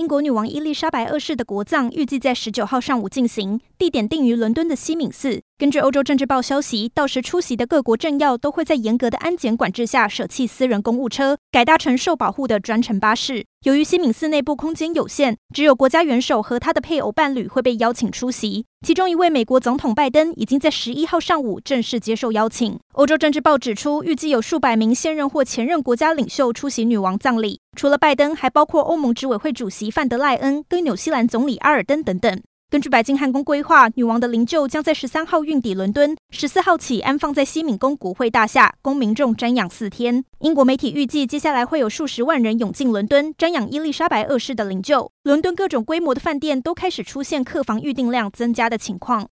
英国女王伊丽莎白二世的国葬预计在十九号上午进行，地点定于伦敦的西敏寺。根据欧洲政治报消息，到时出席的各国政要都会在严格的安检管制下舍弃私人公务车，改搭乘受保护的专程巴士。由于西敏寺内部空间有限，只有国家元首和他的配偶伴侣会被邀请出席。其中一位美国总统拜登已经在十一号上午正式接受邀请。欧洲政治报指出，预计有数百名现任或前任国家领袖出席女王葬礼，除了拜登，还包括欧盟执委会主席范德赖恩跟纽西兰总理阿尔登等等。根据白金汉宫规划，女王的灵柩将在十三号运抵伦敦，十四号起安放在西敏宫骨灰大厦，供民众瞻仰四天。英国媒体预计，接下来会有数十万人涌进伦敦瞻仰伊丽莎白二世的灵柩。伦敦各种规模的饭店都开始出现客房预订量增加的情况。